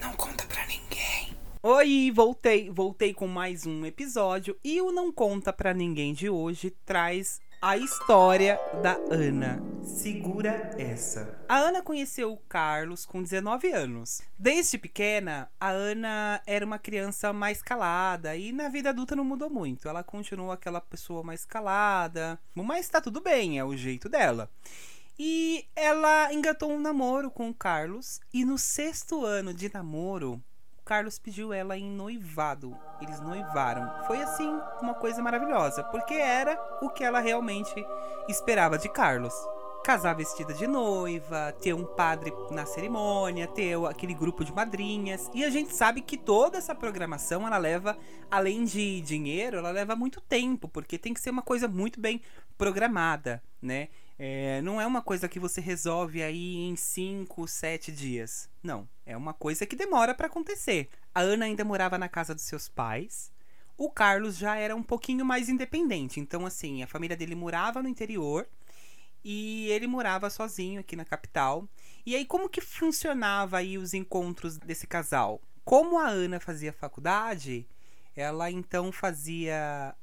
Não conta pra ninguém. Oi, voltei, voltei com mais um episódio e o Não Conta Pra Ninguém de hoje traz a história da Ana. Segura essa. A Ana conheceu o Carlos com 19 anos. Desde pequena, a Ana era uma criança mais calada e na vida adulta não mudou muito. Ela continuou aquela pessoa mais calada, mas tá tudo bem, é o jeito dela. E ela engatou um namoro com o Carlos e no sexto ano de namoro, Carlos pediu ela em noivado. Eles noivaram. Foi assim uma coisa maravilhosa, porque era o que ela realmente esperava de Carlos. Casar vestida de noiva, ter um padre na cerimônia, ter aquele grupo de madrinhas. E a gente sabe que toda essa programação ela leva, além de dinheiro, ela leva muito tempo, porque tem que ser uma coisa muito bem programada, né? É, não é uma coisa que você resolve aí em 5, 7 dias. Não. É uma coisa que demora para acontecer. A Ana ainda morava na casa dos seus pais. O Carlos já era um pouquinho mais independente. Então, assim, a família dele morava no interior e ele morava sozinho aqui na capital. E aí, como que funcionava aí os encontros desse casal? Como a Ana fazia faculdade, ela então fazia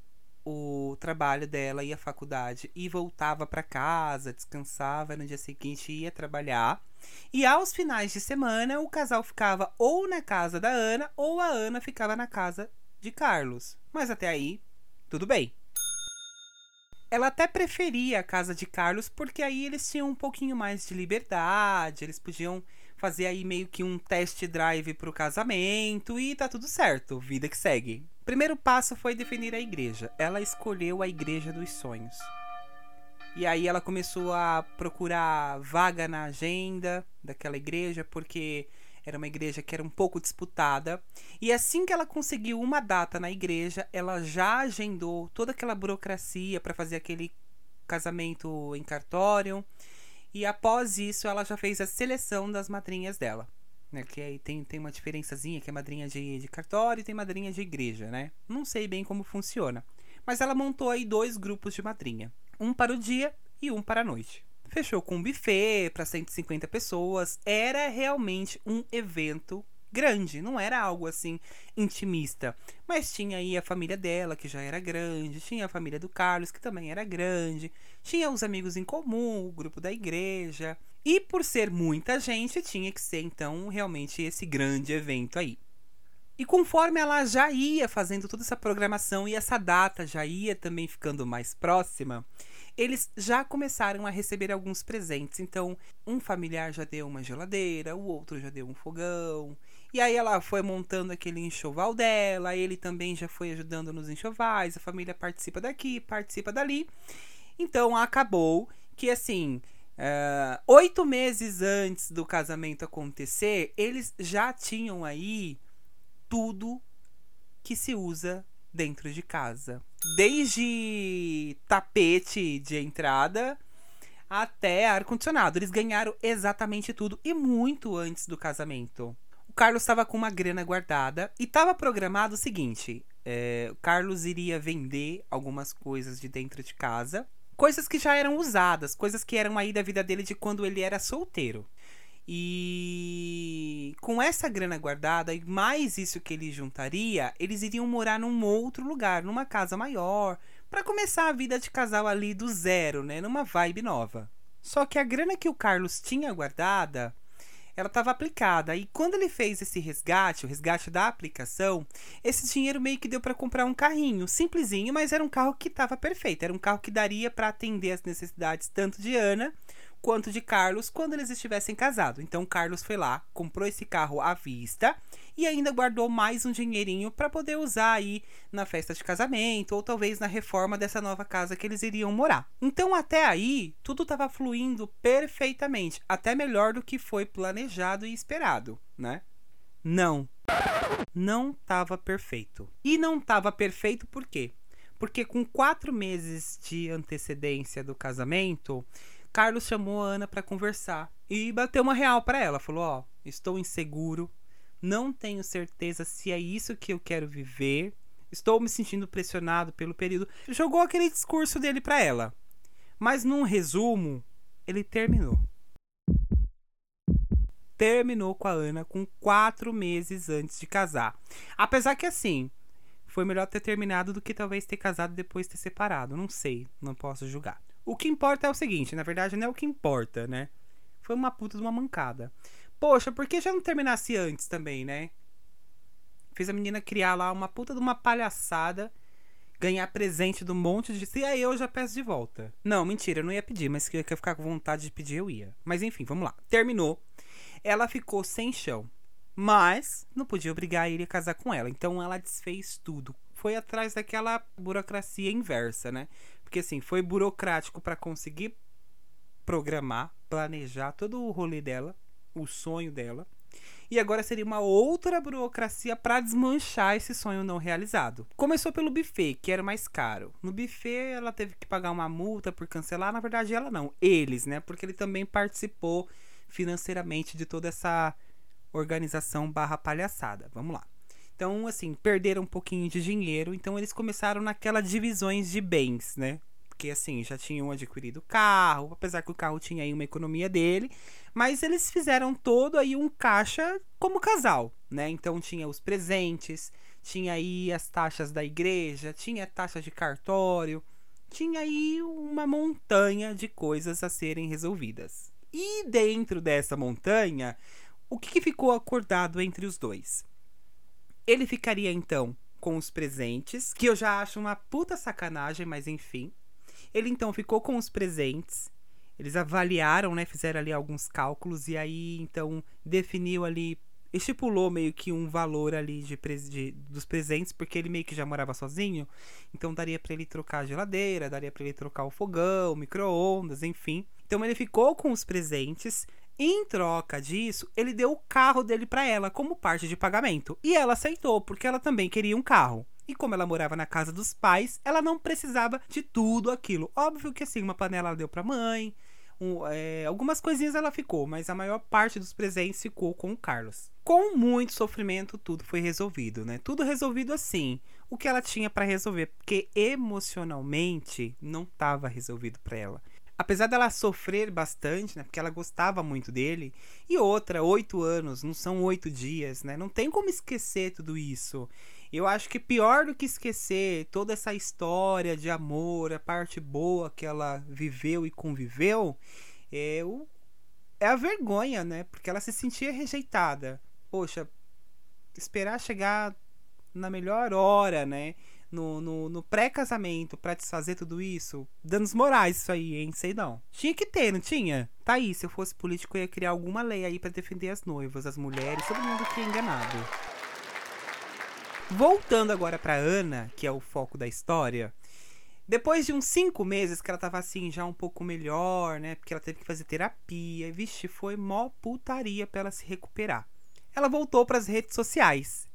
o trabalho dela e a faculdade e voltava para casa, descansava, no dia seguinte ia trabalhar. E aos finais de semana, o casal ficava ou na casa da Ana ou a Ana ficava na casa de Carlos. Mas até aí, tudo bem. Ela até preferia a casa de Carlos porque aí eles tinham um pouquinho mais de liberdade, eles podiam fazer aí meio que um test drive pro casamento e tá tudo certo, vida que segue. Primeiro passo foi definir a igreja. Ela escolheu a igreja dos sonhos. E aí ela começou a procurar vaga na agenda daquela igreja, porque era uma igreja que era um pouco disputada. E assim que ela conseguiu uma data na igreja, ela já agendou toda aquela burocracia para fazer aquele casamento em cartório. E após isso, ela já fez a seleção das madrinhas dela né? Que aí tem, tem uma diferençazinha, que é madrinha de, de cartório e tem madrinha de igreja, né? Não sei bem como funciona. Mas ela montou aí dois grupos de madrinha. Um para o dia e um para a noite. Fechou com um buffet para 150 pessoas. Era realmente um evento grande, não era algo assim intimista. Mas tinha aí a família dela, que já era grande, tinha a família do Carlos, que também era grande, tinha os amigos em comum, o grupo da igreja. E por ser muita gente, tinha que ser então realmente esse grande evento aí. E conforme ela já ia fazendo toda essa programação e essa data já ia também ficando mais próxima, eles já começaram a receber alguns presentes. Então, um familiar já deu uma geladeira, o outro já deu um fogão. E aí ela foi montando aquele enxoval dela, ele também já foi ajudando nos enxovais, a família participa daqui, participa dali. Então acabou que assim, Uh, oito meses antes do casamento acontecer, eles já tinham aí tudo que se usa dentro de casa. Desde tapete de entrada até ar-condicionado. Eles ganharam exatamente tudo e muito antes do casamento. O Carlos estava com uma grana guardada e estava programado o seguinte: é, o Carlos iria vender algumas coisas de dentro de casa coisas que já eram usadas, coisas que eram aí da vida dele de quando ele era solteiro. E com essa grana guardada e mais isso que ele juntaria, eles iriam morar num outro lugar, numa casa maior, para começar a vida de casal ali do zero, né, numa vibe nova. Só que a grana que o Carlos tinha guardada ela estava aplicada. E quando ele fez esse resgate, o resgate da aplicação, esse dinheiro meio que deu para comprar um carrinho, simplesinho, mas era um carro que estava perfeito. Era um carro que daria para atender as necessidades tanto de Ana quanto de Carlos quando eles estivessem casados. Então Carlos foi lá, comprou esse carro à vista e ainda guardou mais um dinheirinho para poder usar aí na festa de casamento ou talvez na reforma dessa nova casa que eles iriam morar. Então até aí tudo estava fluindo perfeitamente, até melhor do que foi planejado e esperado, né? Não. Não estava perfeito. E não estava perfeito por quê? Porque com quatro meses de antecedência do casamento, Carlos chamou a Ana para conversar e bateu uma real para ela. Falou: Ó, estou inseguro, não tenho certeza se é isso que eu quero viver, estou me sentindo pressionado pelo período. Jogou aquele discurso dele para ela. Mas num resumo, ele terminou. Terminou com a Ana com quatro meses antes de casar. Apesar que assim, foi melhor ter terminado do que talvez ter casado depois ter separado. Não sei, não posso julgar. O que importa é o seguinte, na verdade não é o que importa, né? Foi uma puta de uma mancada. Poxa, por que já não terminasse antes também, né? Fez a menina criar lá uma puta de uma palhaçada, ganhar presente do monte de. E aí eu já peço de volta. Não, mentira, eu não ia pedir, mas se eu ficar com vontade de pedir, eu ia. Mas enfim, vamos lá. Terminou. Ela ficou sem chão. Mas não podia obrigar ele a casar com ela. Então ela desfez tudo. Foi atrás daquela burocracia inversa, né? Porque assim, foi burocrático para conseguir programar, planejar todo o rolê dela, o sonho dela. E agora seria uma outra burocracia para desmanchar esse sonho não realizado. Começou pelo buffet, que era mais caro. No buffet ela teve que pagar uma multa por cancelar, na verdade ela não, eles, né? Porque ele também participou financeiramente de toda essa organização barra palhaçada. Vamos lá. Então, assim, perderam um pouquinho de dinheiro, então eles começaram naquela divisões de bens, né? Porque, assim, já tinham adquirido carro, apesar que o carro tinha aí uma economia dele, mas eles fizeram todo aí um caixa como casal, né? Então tinha os presentes, tinha aí as taxas da igreja, tinha taxas de cartório, tinha aí uma montanha de coisas a serem resolvidas. E dentro dessa montanha, o que, que ficou acordado entre os dois? Ele ficaria então com os presentes, que eu já acho uma puta sacanagem, mas enfim. Ele então ficou com os presentes. Eles avaliaram, né, fizeram ali alguns cálculos e aí então definiu ali, estipulou meio que um valor ali de, de dos presentes, porque ele meio que já morava sozinho, então daria para ele trocar a geladeira, daria para ele trocar o fogão, micro-ondas, enfim. Então ele ficou com os presentes, em troca disso, ele deu o carro dele para ela como parte de pagamento. E ela aceitou, porque ela também queria um carro. E como ela morava na casa dos pais, ela não precisava de tudo aquilo. Óbvio que assim, uma panela ela deu pra mãe, um, é, algumas coisinhas ela ficou, mas a maior parte dos presentes ficou com o Carlos. Com muito sofrimento, tudo foi resolvido, né? Tudo resolvido assim. O que ela tinha para resolver, porque emocionalmente não estava resolvido para ela apesar dela sofrer bastante, né? Porque ela gostava muito dele. E outra, oito anos, não são oito dias, né? Não tem como esquecer tudo isso. Eu acho que pior do que esquecer toda essa história de amor, a parte boa que ela viveu e conviveu, é, o, é a vergonha, né? Porque ela se sentia rejeitada. Poxa, esperar chegar na melhor hora, né? No, no, no pré-casamento para desfazer tudo isso, danos morais isso aí, hein? Sei não. Tinha que ter, não tinha? Tá aí, se eu fosse político, eu ia criar alguma lei aí para defender as noivas, as mulheres, todo mundo que é enganado. Voltando agora pra Ana, que é o foco da história. Depois de uns cinco meses que ela tava assim, já um pouco melhor, né? Porque ela teve que fazer terapia. E, vixe, foi mó putaria pra ela se recuperar. Ela voltou para as redes sociais.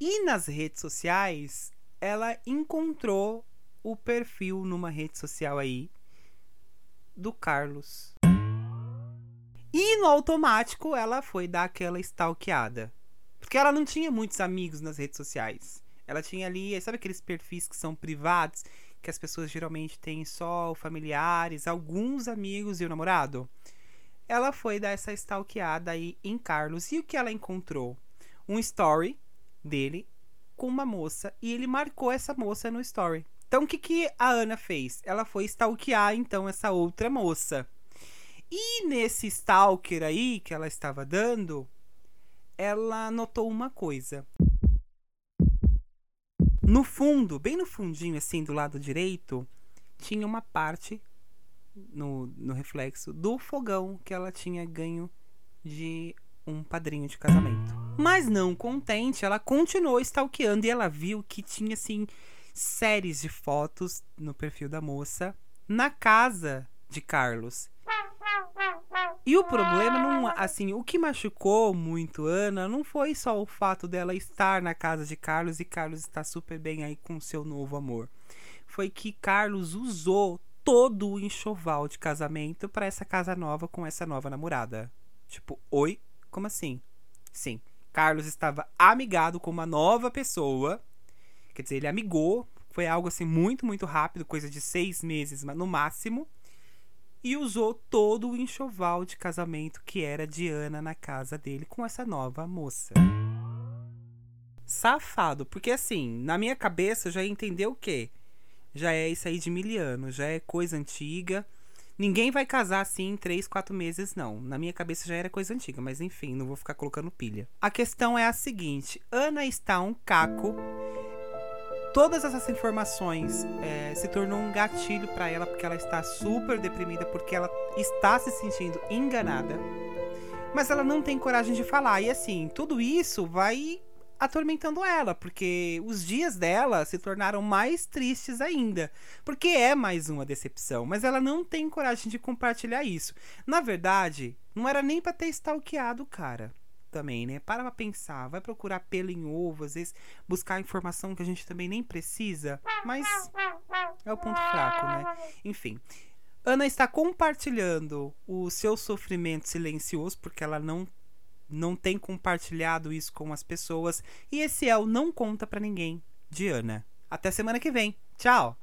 E nas redes sociais, ela encontrou o perfil numa rede social aí do Carlos. E no automático ela foi dar aquela stalkeada. Porque ela não tinha muitos amigos nas redes sociais. Ela tinha ali, sabe aqueles perfis que são privados, que as pessoas geralmente têm só familiares, alguns amigos e o namorado? Ela foi dar essa stalkeada aí em Carlos. E o que ela encontrou? Um story dele com uma moça e ele marcou essa moça no story. Então o que, que a Ana fez? Ela foi stalkear então essa outra moça. E nesse stalker aí que ela estava dando, ela notou uma coisa. No fundo, bem no fundinho assim do lado direito, tinha uma parte no, no reflexo do fogão que ela tinha ganho de um padrinho de casamento. Mas não contente, ela continuou stalkeando e ela viu que tinha assim séries de fotos no perfil da moça na casa de Carlos. E o problema não, assim, o que machucou muito Ana não foi só o fato dela estar na casa de Carlos e Carlos está super bem aí com seu novo amor. Foi que Carlos usou todo o enxoval de casamento para essa casa nova com essa nova namorada. Tipo, oi, como assim? Sim. Carlos estava amigado com uma nova pessoa. Quer dizer, ele amigou Foi algo assim muito, muito rápido, coisa de seis meses no máximo. E usou todo o enxoval de casamento que era de Ana na casa dele com essa nova moça. Safado, porque assim, na minha cabeça já entendeu o quê? Já é isso aí de miliano, já é coisa antiga. Ninguém vai casar assim em três, quatro meses, não. Na minha cabeça já era coisa antiga, mas enfim, não vou ficar colocando pilha. A questão é a seguinte: Ana está um caco todas essas informações é, se tornou um gatilho para ela porque ela está super deprimida porque ela está se sentindo enganada mas ela não tem coragem de falar e assim tudo isso vai atormentando ela porque os dias dela se tornaram mais tristes ainda porque é mais uma decepção mas ela não tem coragem de compartilhar isso na verdade não era nem para ter stalkeado o cara também, né? Para pra pensar, vai procurar pelo em ovo, às vezes buscar informação que a gente também nem precisa, mas é o ponto fraco, né? Enfim. Ana está compartilhando o seu sofrimento silencioso, porque ela não não tem compartilhado isso com as pessoas, e esse é o Não Conta para Ninguém de Ana. Até semana que vem. Tchau.